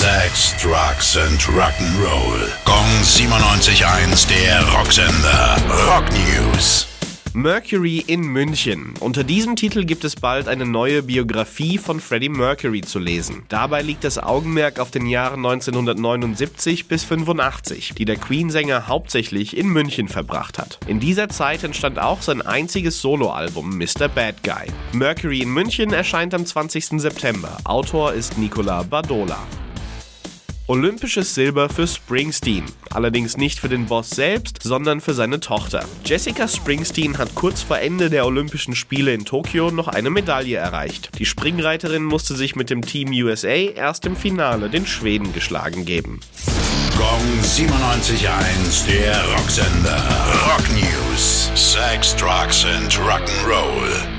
Sex, Drugs and Rock'n'Roll. Gong 97.1, der Rocksender. Rock News. Mercury in München. Unter diesem Titel gibt es bald eine neue Biografie von Freddie Mercury zu lesen. Dabei liegt das Augenmerk auf den Jahren 1979 bis 85, die der Queen-Sänger hauptsächlich in München verbracht hat. In dieser Zeit entstand auch sein einziges Soloalbum Mr. Bad Guy. Mercury in München erscheint am 20. September. Autor ist Nicola Badola. Olympisches Silber für Springsteen. Allerdings nicht für den Boss selbst, sondern für seine Tochter. Jessica Springsteen hat kurz vor Ende der Olympischen Spiele in Tokio noch eine Medaille erreicht. Die Springreiterin musste sich mit dem Team USA erst im Finale den Schweden geschlagen geben. Gong 97.1, der Rocksender. Rock News. Sex, Drugs and Rock'n'Roll.